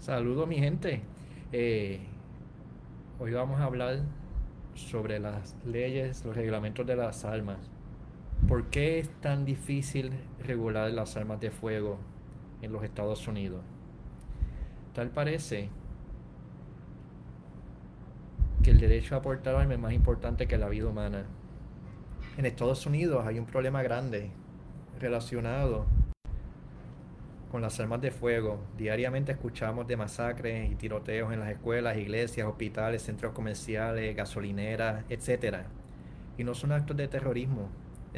Saludos mi gente. Eh, hoy vamos a hablar sobre las leyes, los reglamentos de las armas. ¿Por qué es tan difícil regular las armas de fuego en los Estados Unidos? Tal parece que el derecho a portar armas es más importante que la vida humana. En Estados Unidos hay un problema grande relacionado con las armas de fuego. Diariamente escuchamos de masacres y tiroteos en las escuelas, iglesias, hospitales, centros comerciales, gasolineras, etc. Y no son actos de terrorismo,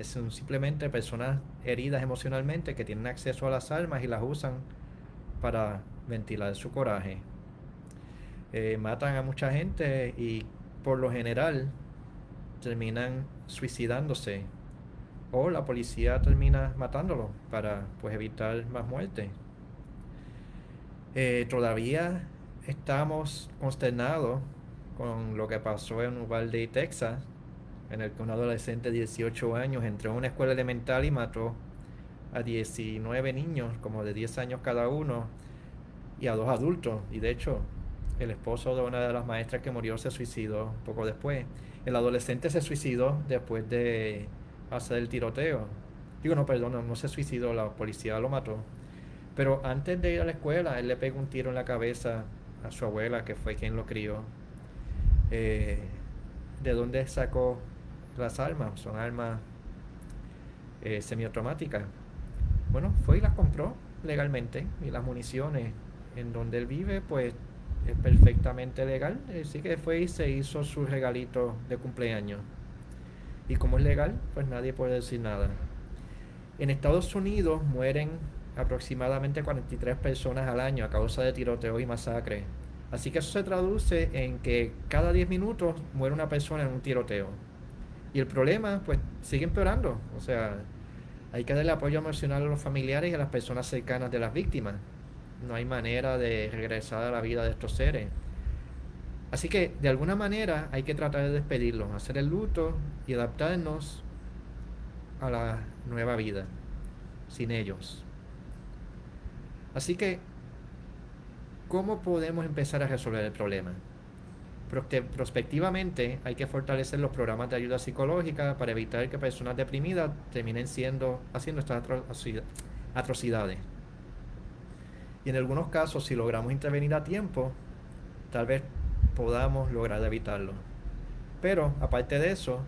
son simplemente personas heridas emocionalmente que tienen acceso a las armas y las usan para ventilar su coraje. Eh, matan a mucha gente y por lo general terminan suicidándose o la policía termina matándolo para pues evitar más muerte. Eh, todavía estamos consternados con lo que pasó en Uvalde, Texas, en el que un adolescente de 18 años entró en una escuela elemental y mató a 19 niños, como de 10 años cada uno, y a dos adultos. Y de hecho, el esposo de una de las maestras que murió se suicidó poco después. El adolescente se suicidó después de hacer el tiroteo. Digo, no, perdón, no se suicidó, la policía lo mató. Pero antes de ir a la escuela, él le pegó un tiro en la cabeza a su abuela, que fue quien lo crió. Eh, ¿De dónde sacó las armas? Son armas eh, semiautomáticas. Bueno, fue y las compró legalmente. Y las municiones en donde él vive, pues es perfectamente legal. Así que fue y se hizo su regalito de cumpleaños. Y como es legal, pues nadie puede decir nada. En Estados Unidos mueren aproximadamente 43 personas al año a causa de tiroteos y masacres. Así que eso se traduce en que cada 10 minutos muere una persona en un tiroteo. Y el problema, pues, sigue empeorando. O sea, hay que darle apoyo emocional a los familiares y a las personas cercanas de las víctimas. No hay manera de regresar a la vida de estos seres. Así que de alguna manera hay que tratar de despedirlos, hacer el luto y adaptarnos a la nueva vida sin ellos. Así que, ¿cómo podemos empezar a resolver el problema? Prospectivamente hay que fortalecer los programas de ayuda psicológica para evitar que personas deprimidas terminen siendo haciendo estas atrocidades. Y en algunos casos, si logramos intervenir a tiempo, tal vez podamos lograr evitarlo. Pero aparte de eso,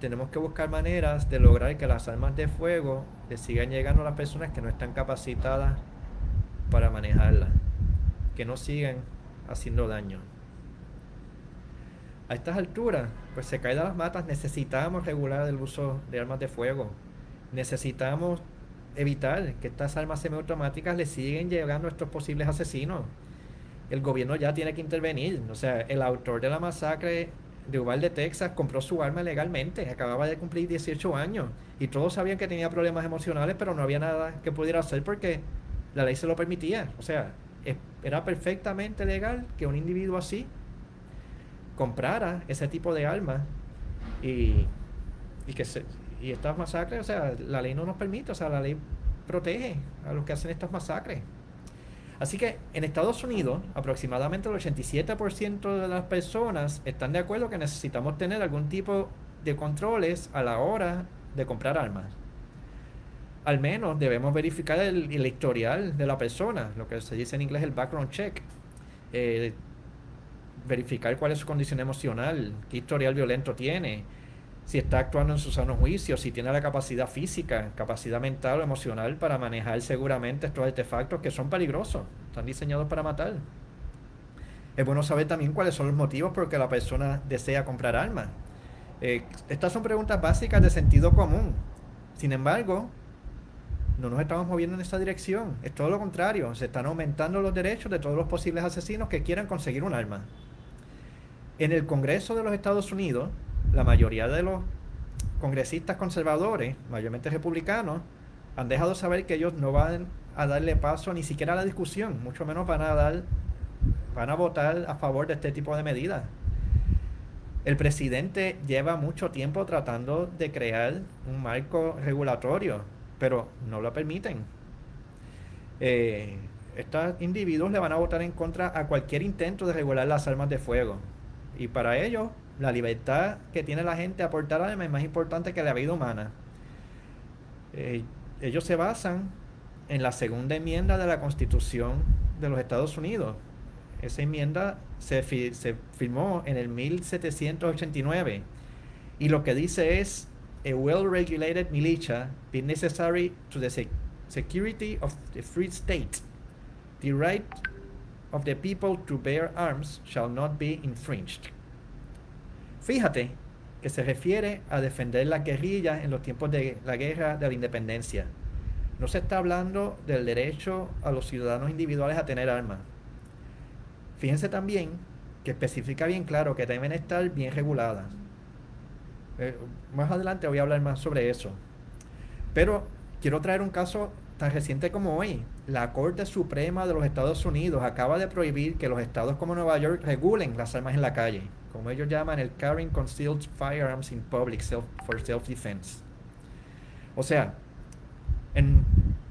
tenemos que buscar maneras de lograr que las armas de fuego le sigan llegando a las personas que no están capacitadas para manejarlas, que no sigan haciendo daño. A estas alturas, pues se caen las matas, necesitamos regular el uso de armas de fuego. Necesitamos evitar que estas armas semiautomáticas le siguen llegando a estos posibles asesinos el gobierno ya tiene que intervenir. O sea, el autor de la masacre de Uvalde, Texas, compró su arma legalmente, acababa de cumplir 18 años y todos sabían que tenía problemas emocionales, pero no había nada que pudiera hacer porque la ley se lo permitía. O sea, era perfectamente legal que un individuo así comprara ese tipo de armas y, y que se, y estas masacres, o sea, la ley no nos permite, o sea, la ley protege a los que hacen estas masacres. Así que en Estados Unidos, aproximadamente el 87% de las personas están de acuerdo que necesitamos tener algún tipo de controles a la hora de comprar armas. Al menos debemos verificar el, historial de la persona, lo que se dice en inglés el background check. Eh, verificar cuál es su condición emocional, qué historial violento tiene, si está actuando en su sano juicio, si tiene la capacidad física, capacidad mental o emocional para manejar seguramente estos artefactos que son peligrosos, están diseñados para matar. Es bueno saber también cuáles son los motivos por los que la persona desea comprar armas. Eh, estas son preguntas básicas de sentido común. Sin embargo, no nos estamos moviendo en esta dirección. Es todo lo contrario. Se están aumentando los derechos de todos los posibles asesinos que quieran conseguir un arma. En el Congreso de los Estados Unidos, la mayoría de los congresistas conservadores, mayormente republicanos, han dejado saber que ellos no van a darle paso ni siquiera a la discusión, mucho menos van a dar, van a votar a favor de este tipo de medidas. El presidente lleva mucho tiempo tratando de crear un marco regulatorio, pero no lo permiten. Eh, estos individuos le van a votar en contra a cualquier intento de regular las armas de fuego. Y para ellos, la libertad que tiene la gente a portar armas es más importante que la vida humana. Eh, ellos se basan en la segunda enmienda de la Constitución de los Estados Unidos. Esa enmienda se, firmó en el 1789 y lo que dice es a well-regulated militia be necessary to the security of the free state. The right of the people to bear arms shall not be infringed. Fíjate que se refiere a defender la guerrilla en los tiempos de la guerra de la independencia. No se está hablando del derecho a los ciudadanos individuales a tener armas. Fíjense también que especifica bien claro que deben estar bien reguladas. Eh, más adelante voy a hablar más sobre eso. Pero quiero traer un caso tan reciente como hoy. La Corte Suprema de los Estados Unidos acaba de prohibir que los estados como Nueva York regulen las armas en la calle, como ellos llaman el Carrying Concealed Firearms in Public self, for Self-Defense. O sea,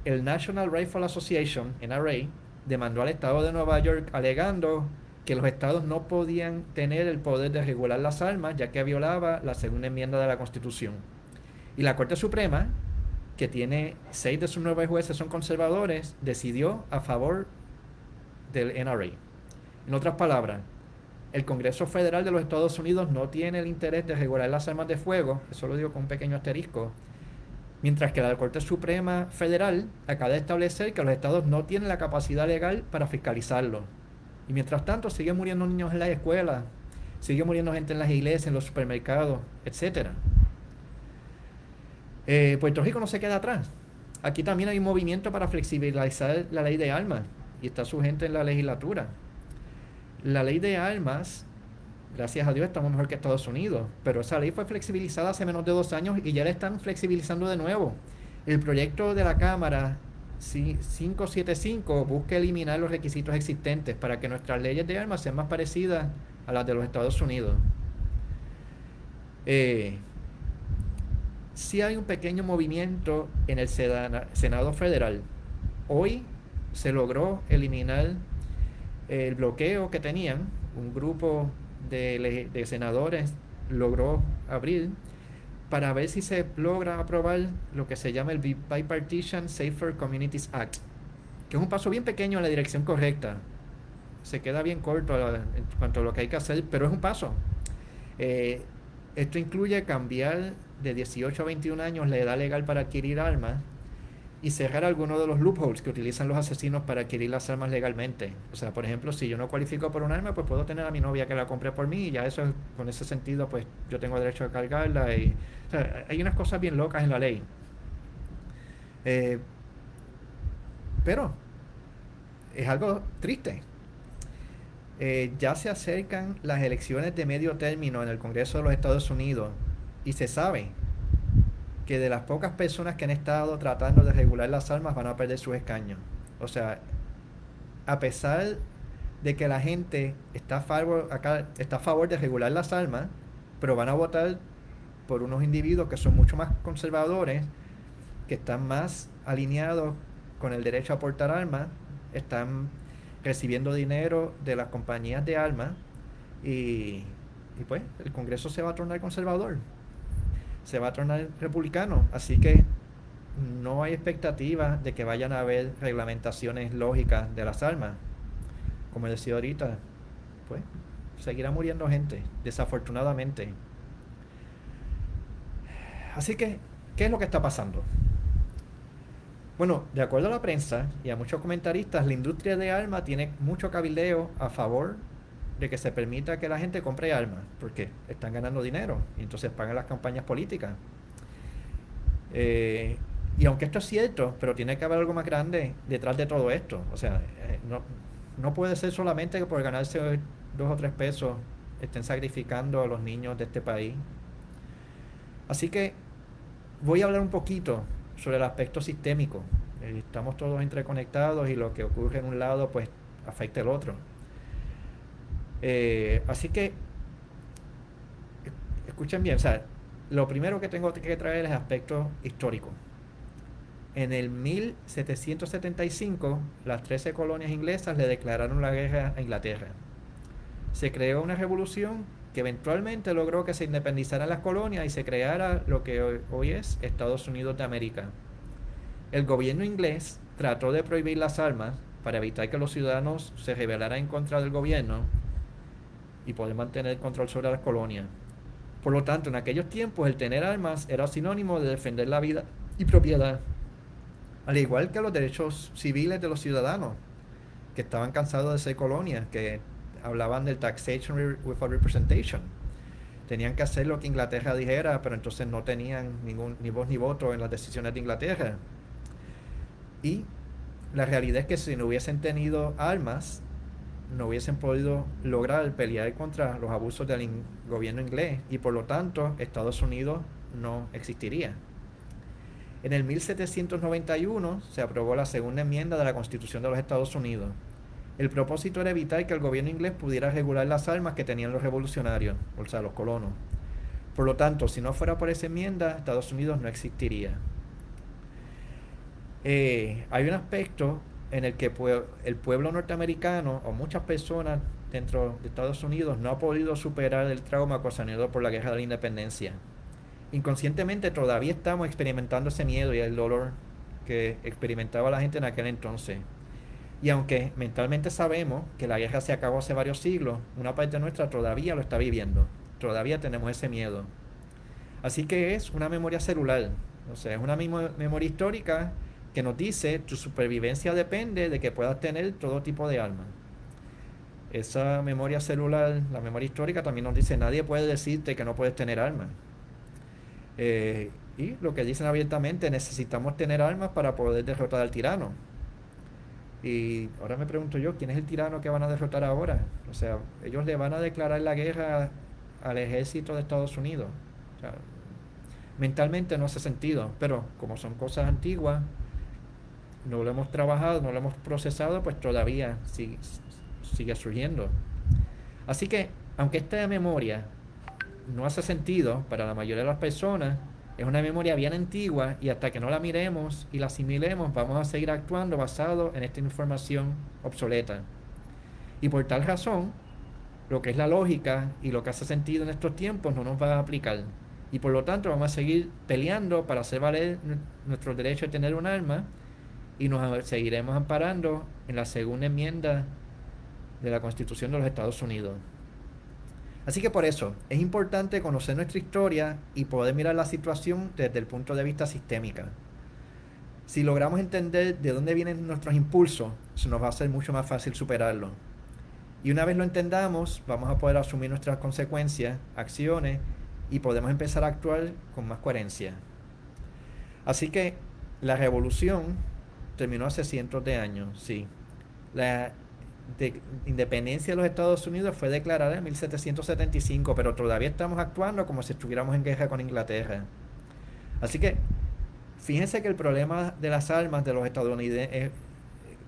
el National Rifle Association, NRA, demandó al estado de Nueva York alegando que los estados no podían tener el poder de regular las armas ya que violaba la segunda enmienda de la Constitución. Y la Corte Suprema, que tiene seis de sus nueve jueces son conservadores, decidió a favor del NRA. En otras palabras, el Congreso Federal de los Estados Unidos no tiene el interés de regular las armas de fuego, eso lo digo con un pequeño asterisco, mientras que la Corte Suprema Federal acaba de establecer que los estados no tienen la capacidad legal para fiscalizarlo. Y mientras tanto siguen muriendo niños en las escuelas, sigue muriendo gente en las iglesias, en los supermercados, etc. Eh, Puerto Rico no se queda atrás. Aquí también hay un movimiento para flexibilizar la ley de armas y está su gente en la legislatura. La ley de armas, gracias a Dios, estamos mejor que Estados Unidos, pero esa ley fue flexibilizada hace menos de dos años y ya la están flexibilizando de nuevo. El proyecto de la Cámara 575 busca eliminar los requisitos existentes para que nuestras leyes de armas sean más parecidas a las de los Estados Unidos. Eh, si hay un pequeño movimiento en el Senado Federal. Hoy se logró eliminar el bloqueo que tenían. Un grupo de, de senadores logró abrir para ver si se logra aprobar lo que se llama el Bipartisan Safer Communities Act, que es un paso bien pequeño en la dirección correcta. Se queda bien corto en cuanto a lo que hay que hacer, pero es un paso. Eh, esto incluye cambiar de 18 a 21 años la edad legal para adquirir armas y cerrar algunos de los loopholes que utilizan los asesinos para adquirir las armas legalmente. O sea, por ejemplo, si yo no cualifico por un arma, pues puedo tener a mi novia que la compre por mí y ya eso, con ese sentido, pues yo tengo derecho a cargarla. Y, hay unas cosas bien locas en la ley. Eh, pero es algo triste. Eh, ya se acercan las elecciones de medio término en el Congreso de los Estados Unidos y se sabe que de las pocas personas que han estado tratando de regular las armas van a perder sus escaños. O sea, a pesar de que la gente está a favor, acá, está a favor de regular las armas, pero van a votar por unos individuos que son mucho más conservadores, que están más alineados con el derecho a portar armas, están recibiendo dinero de las compañías de armas y, y pues el Congreso se va a tornar conservador se va a tornar republicano. Así que no hay expectativa de que vayan a haber reglamentaciones lógicas de las armas. Como decía ahorita, pues seguirá muriendo gente, desafortunadamente. Así que, ¿qué es lo que está pasando? Bueno, de acuerdo a la prensa y a muchos comentaristas, la industria de armas tiene mucho cabildeo a favor de que se permita que la gente compre armas, porque están ganando dinero y entonces pagan las campañas políticas. Eh, y aunque esto es cierto, pero tiene que haber algo más grande detrás de todo esto. O sea, eh, no, no puede ser solamente que por ganarse dos o tres pesos estén sacrificando a los niños de este país. Así que voy a hablar un poquito sobre el aspecto sistémico. Eh, estamos todos interconectados y lo que ocurre en un lado pues afecta al otro. Eh, así que, escuchen bien, o sea, lo primero que tengo que traer es aspecto histórico. en el 1775 las 13 colonias inglesas le declararon la guerra a Inglaterra. Se creó una revolución que eventualmente logró que se independizaran las colonias y se creara lo que hoy, hoy es Estados Unidos de América. El gobierno inglés trató de prohibir las armas para evitar que los ciudadanos se rebelaran en contra del gobierno y poder mantener el control sobre las colonias. Por lo tanto, en aquellos tiempos el tener armas era sinónimo de defender la vida y propiedad, al igual que los derechos civiles de los ciudadanos, que estaban cansados de ser colonias, que hablaban del taxation without representation. Tenían que hacer lo que Inglaterra dijera, pero entonces no tenían ningún, ni voz ni voto en las decisiones de Inglaterra. Y la realidad es que si no hubiesen tenido armas, no hubiesen podido lograr pelear contra los abusos del gobierno inglés y por lo tanto Estados Unidos no existiría. En el 1791 se aprobó la segunda enmienda de la Constitución de los Estados Unidos. El propósito era evitar que el gobierno inglés pudiera regular las armas que tenían los revolucionarios, o sea, los colonos. Por lo tanto, si no fuera por esa enmienda, Estados Unidos no existiría. Eh, hay un aspecto en el que el pueblo norteamericano o muchas personas dentro de Estados Unidos no ha podido superar el trauma ocasionado por la guerra de la independencia. Inconscientemente todavía estamos experimentando ese miedo y el dolor que experimentaba la gente en aquel entonces. Y aunque mentalmente sabemos que la guerra se acabó hace varios siglos, una parte nuestra todavía lo está viviendo. Todavía tenemos ese miedo. Así que es una memoria celular. O sea, es una memoria histórica que nos dice tu supervivencia depende de que puedas tener todo tipo de armas. Esa memoria celular, la memoria histórica también nos dice nadie puede decirte que no puedes tener armas. Eh, y lo que dicen abiertamente, necesitamos tener armas para poder derrotar al tirano. Y ahora me pregunto yo, ¿quién es el tirano que van a derrotar ahora? O sea, ellos le van a declarar la guerra al ejército de Estados Unidos. mentalmente no hace sentido, pero como son cosas antiguas, no lo hemos trabajado, no lo hemos procesado, pues todavía sigue, sigue surgiendo. Así que, aunque esta memoria no hace sentido para la mayoría de las personas, es una memoria bien antigua y hasta que no la miremos y la asimilemos, vamos a seguir actuando basado en esta información obsoleta. Y por tal razón, lo que es la lógica y lo que hace sentido en estos tiempos no nos va a aplicar. Y por lo tanto vamos a seguir peleando para hacer valer nuestro derecho a tener un arma y nos seguiremos amparando en la segunda enmienda de la Constitución de los Estados Unidos. Así que por eso es importante conocer nuestra historia y poder mirar la situación desde el punto de vista sistémica. Si logramos entender de dónde vienen nuestros impulsos, se nos va a hacer mucho más fácil superarlo. Y una vez lo entendamos, vamos a poder asumir nuestras consecuencias, acciones y podemos empezar a actuar con más coherencia. Así que la revolución terminó hace cientos de años, sí. La independencia de los Estados Unidos fue declarada en 1775, pero todavía estamos actuando como si estuviéramos en guerra con Inglaterra. Así que, fíjense que el problema de las armas de los estadounidenses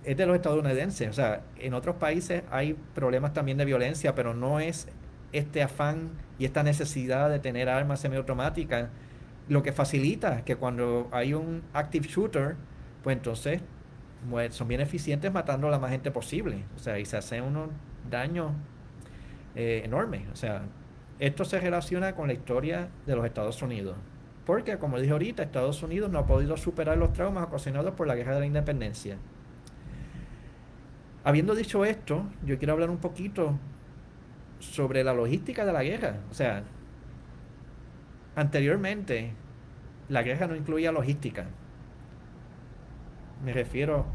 es de los estadounidenses. O sea, en otros países hay problemas también de violencia, pero no es este afán y esta necesidad de tener armas semiautomáticas lo que facilita que cuando hay un active shooter, pues entonces son bien eficientes matando a la más gente posible. O sea, y se hace unos daños eh, enormes. O sea, esto se relaciona con la historia de los Estados Unidos. Porque, como dije ahorita, Estados Unidos no ha podido superar los traumas ocasionados por la guerra de la independencia. Habiendo dicho esto, yo quiero hablar un poquito sobre la logística de la guerra. O sea, anteriormente la guerra no incluía logística. Me refiero,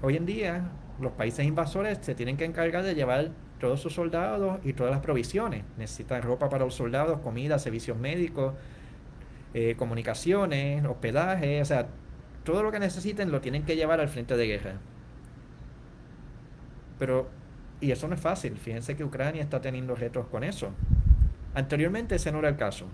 hoy en día los países invasores se tienen que encargar de llevar todos sus soldados y todas las provisiones. Necesitan ropa para los soldados, comida, servicios médicos, eh, comunicaciones, hospedaje, o sea, todo lo que necesiten lo tienen que llevar al frente de guerra. Pero, y eso no es fácil, fíjense que Ucrania está teniendo retos con eso. Anteriormente ese no era el caso.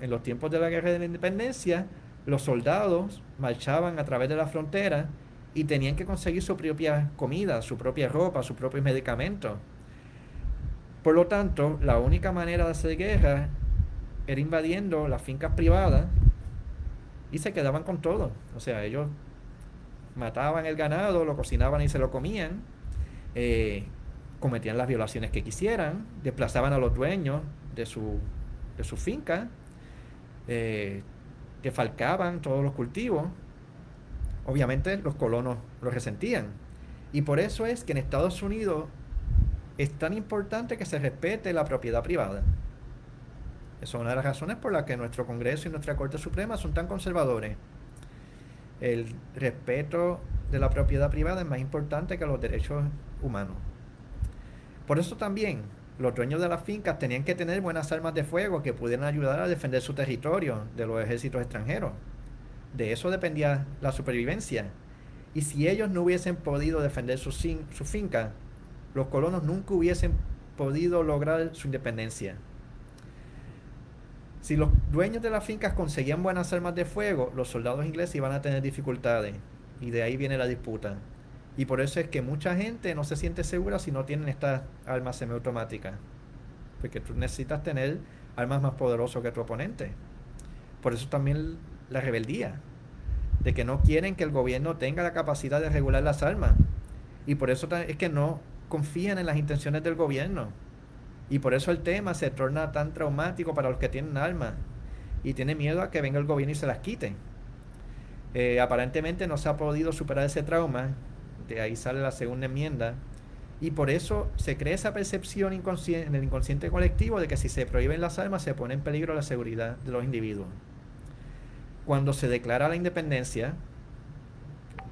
En los tiempos de la guerra de la independencia, los soldados marchaban a través de la frontera y tenían que conseguir su propia comida, su propia ropa, sus propios medicamentos. Por lo tanto, la única manera de hacer guerra era invadiendo las fincas privadas y se quedaban con todo. O sea, ellos mataban el ganado, lo cocinaban y se lo comían, eh, cometían las violaciones que quisieran, desplazaban a los dueños de su, de su finca, eh, defalcaban todos los cultivos. Obviamente los colonos lo resentían. Y por eso es que en Estados Unidos es tan importante que se respete la propiedad privada. Esa es una de las razones por las que nuestro Congreso y nuestra Corte Suprema son tan conservadores. El respeto de la propiedad privada es más importante que los derechos humanos. Por eso también los dueños de las fincas tenían que tener buenas armas de fuego que pudieran ayudar a defender su territorio de los ejércitos extranjeros. De eso dependía la supervivencia. Y si ellos no hubiesen podido defender su, su finca, los colonos nunca hubiesen podido lograr su independencia. Si los dueños de las fincas conseguían buenas armas de fuego, los soldados ingleses iban a tener dificultades. Y de ahí viene la disputa. Y por eso es que mucha gente no se siente segura si no tienen estas armas semiautomáticas. Porque tú necesitas tener armas más poderosas que tu oponente. Por eso también la rebeldía. De que no quieren que el gobierno tenga la capacidad de regular las armas. Y por eso es que no confían en las intenciones del gobierno. Y por eso el tema se torna tan traumático para los que tienen armas. Y tienen miedo a que venga el gobierno y se las quite. Eh, aparentemente no se ha podido superar ese trauma. Ahí sale la segunda enmienda. Y por eso se crea esa percepción en el inconsciente colectivo de que si se prohíben las armas se pone en peligro la seguridad de los individuos. Cuando se declara la independencia,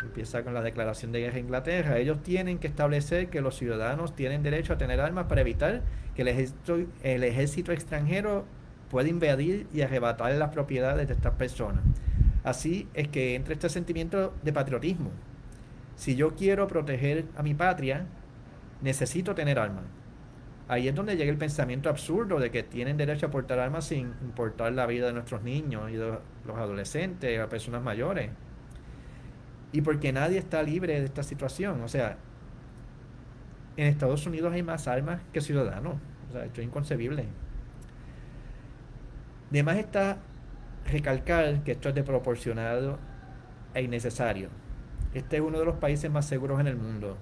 empieza con la declaración de guerra de Inglaterra, ellos tienen que establecer que los ciudadanos tienen derecho a tener armas para evitar que el ejército, el ejército extranjero pueda invadir y arrebatar las propiedades de estas personas. Así es que entra este sentimiento de patriotismo. Si yo quiero proteger a mi patria, necesito tener armas. Ahí es donde llega el pensamiento absurdo de que tienen derecho a portar armas sin importar la vida de nuestros niños y de los adolescentes, las personas mayores y porque nadie está libre de esta situación. O sea, en Estados Unidos hay más armas que ciudadanos. O sea, esto es inconcebible. Además está recalcar que esto es desproporcionado e innecesario. Este es uno de los países más seguros en el mundo.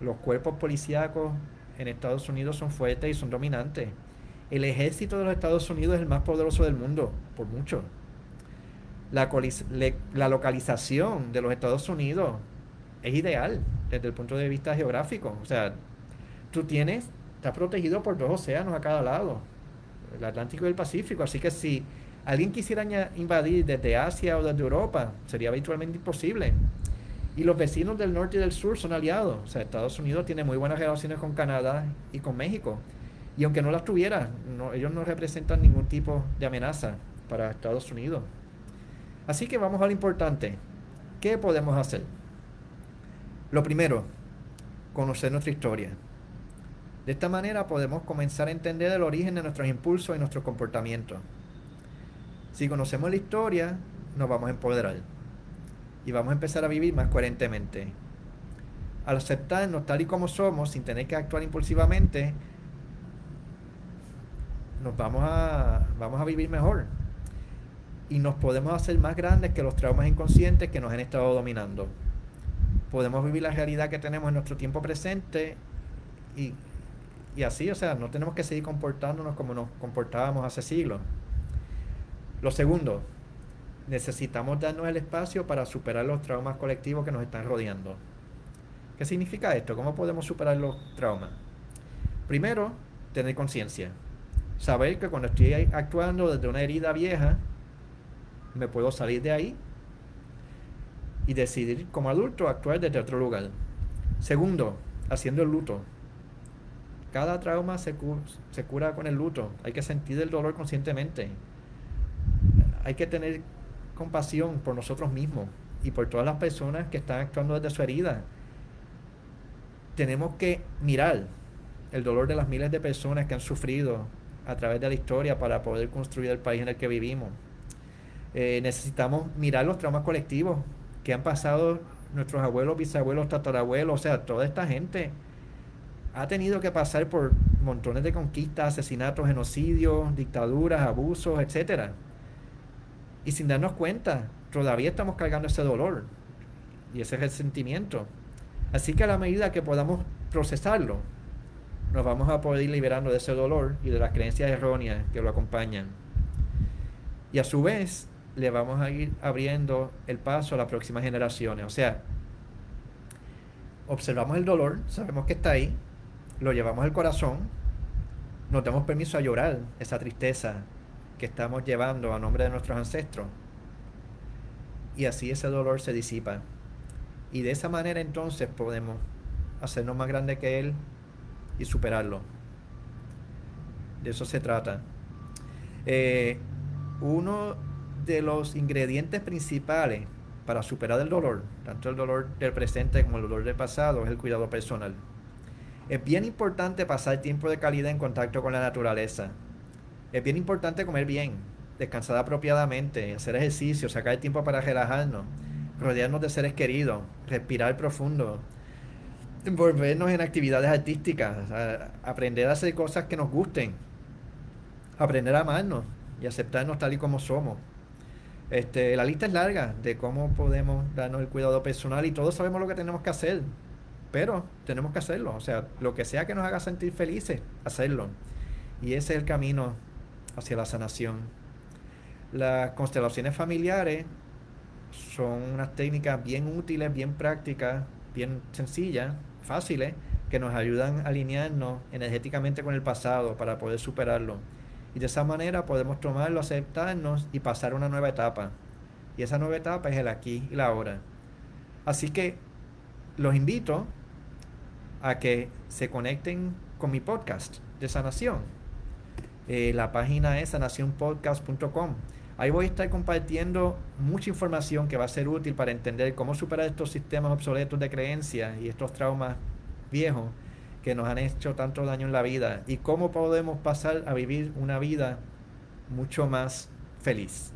Los cuerpos policíacos en Estados Unidos son fuertes y son dominantes. El ejército de los Estados Unidos es el más poderoso del mundo, por mucho la, localización de los Estados Unidos es ideal desde el punto de vista geográfico. O sea, tú tienes, estás protegido por dos océanos a cada lado, el Atlántico y el Pacífico. Así que si alguien quisiera invadir desde Asia o desde Europa, sería habitualmente imposible. Y los vecinos del norte y del sur son aliados. O sea, Estados Unidos tiene muy buenas relaciones con Canadá y con México. Y aunque no las tuviera, ellos no representan ningún tipo de amenaza para Estados Unidos. Así que vamos a lo importante. ¿Qué podemos hacer? Lo primero, conocer nuestra historia. De esta manera podemos comenzar a entender el origen de nuestros impulsos y nuestros comportamientos. Si conocemos la historia, nos vamos a empoderar y vamos a empezar a vivir más coherentemente. Al aceptarnos tal y como somos, sin tener que actuar impulsivamente, nos vamos a, vamos a vivir mejor y nos podemos hacer más grandes que los traumas inconscientes que nos han estado dominando. Podemos vivir la realidad que tenemos en nuestro tiempo presente y, y así, o sea, no tenemos que seguir comportándonos como nos comportábamos hace siglos. Lo segundo, necesitamos darnos el espacio para superar los traumas colectivos que nos están rodeando. ¿Qué significa esto? ¿Cómo podemos superar los traumas? Primero, tener conciencia. Saber que cuando estoy actuando desde una herida vieja, me puedo salir de ahí y decidir como adulto actuar desde otro lugar. Segundo, haciendo el luto. Cada trauma se, se cura con el luto. Hay que sentir el dolor conscientemente. Hay que tener compasión por nosotros mismos y por todas las personas que están actuando desde su herida. Tenemos que mirar el dolor de las miles de personas que han sufrido a través de la historia para poder construir el país en el que vivimos. Eh, necesitamos mirar los traumas colectivos que han pasado nuestros abuelos, bisabuelos, tatarabuelos, o sea, toda esta gente ha tenido que pasar por montones de conquistas, asesinatos, genocidios, dictaduras, abusos, etcétera. Y sin darnos cuenta, todavía estamos cargando ese dolor. y ese resentimiento. Así que a la medida que podamos procesarlo, nos vamos a poder ir liberando de ese dolor y de las creencias erróneas que lo acompañan. Y a su vez, le vamos a ir abriendo el paso a las próximas generaciones. O sea, observamos el dolor, sabemos que está ahí, lo llevamos al corazón, nos damos permiso a llorar esa tristeza que estamos llevando a nombre de nuestros ancestros. Y así ese dolor se disipa. Y de esa manera entonces podemos hacernos más grande que Él y superarlo. De eso se trata. Eh, uno de los ingredientes principales para superar el dolor, tanto el dolor del presente como el dolor del pasado, es el cuidado personal. Es bien importante pasar tiempo de calidad en contacto con la naturaleza. Es bien importante comer bien, descansar apropiadamente, hacer ejercicio, sacar tiempo para relajarnos, rodearnos de seres queridos, respirar profundo, envolvernos en actividades artísticas, aprender a hacer cosas que nos gusten, aprender a amarnos y aceptarnos tal y como somos. Este, la lista es larga de cómo podemos darnos el cuidado personal y todos sabemos lo que tenemos que hacer, pero tenemos que hacerlo. O sea, lo que sea que nos haga sentir felices, hacerlo. Y ese es el camino hacia la sanación. Las constelaciones familiares son unas técnicas bien útiles, bien prácticas, bien sencillas, fáciles, que nos ayudan a alinearnos energéticamente con el pasado para poder superarlo. Y de esa manera podemos tomarlo, aceptarnos y pasar a una nueva etapa. Y esa nueva etapa es el aquí y la ahora. Así que los invito a que se conecten con mi podcast de sanación. Eh, la página es sanacionpodcast.com. Ahí voy a estar compartiendo mucha información que va a ser útil para entender cómo superar estos sistemas obsoletos de creencias y estos traumas viejos que nos han hecho tanto daño en la vida y cómo podemos pasar a vivir una vida mucho más feliz.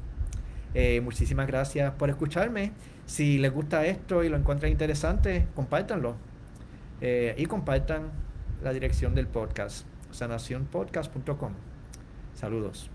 Eh, muchísimas gracias por escucharme. Si les gusta esto y lo encuentran interesante, compártanlo. Eh, y compartan la dirección del podcast, sanacionpodcast.com. Saludos.